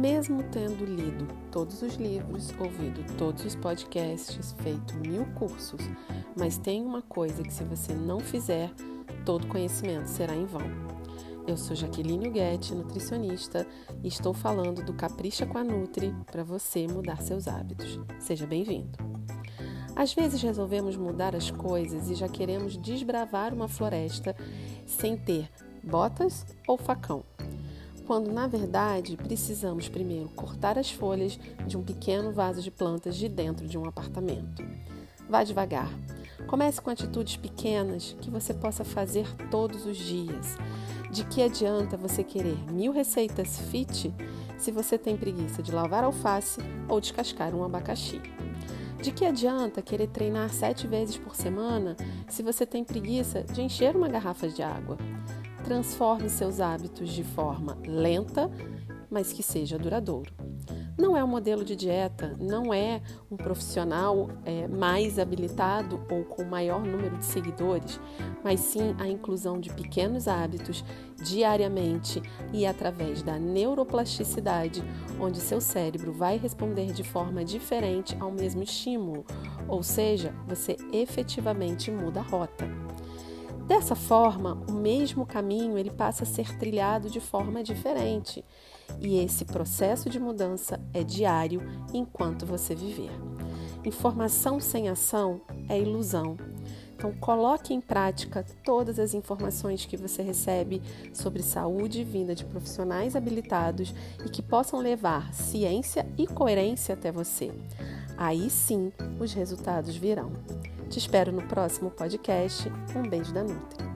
Mesmo tendo lido todos os livros, ouvido todos os podcasts, feito mil cursos, mas tem uma coisa que se você não fizer, todo conhecimento será em vão. Eu sou Jaqueline Guetti, nutricionista, e estou falando do Capricha com a Nutri para você mudar seus hábitos. Seja bem-vindo. Às vezes resolvemos mudar as coisas e já queremos desbravar uma floresta sem ter botas ou facão quando na verdade precisamos primeiro cortar as folhas de um pequeno vaso de plantas de dentro de um apartamento. Vá devagar. Comece com atitudes pequenas que você possa fazer todos os dias. De que adianta você querer mil receitas fit se você tem preguiça de lavar alface ou descascar um abacaxi? De que adianta querer treinar sete vezes por semana se você tem preguiça de encher uma garrafa de água? Transforme seus hábitos de forma lenta, mas que seja duradouro. Não é um modelo de dieta, não é um profissional é, mais habilitado ou com maior número de seguidores, mas sim a inclusão de pequenos hábitos diariamente e através da neuroplasticidade, onde seu cérebro vai responder de forma diferente ao mesmo estímulo, ou seja, você efetivamente muda a rota. Dessa forma, o mesmo caminho ele passa a ser trilhado de forma diferente. E esse processo de mudança é diário enquanto você viver. Informação sem ação é ilusão. Então, coloque em prática todas as informações que você recebe sobre saúde vinda de profissionais habilitados e que possam levar ciência e coerência até você. Aí sim, os resultados virão. Te espero no próximo podcast. Um beijo da Nutri.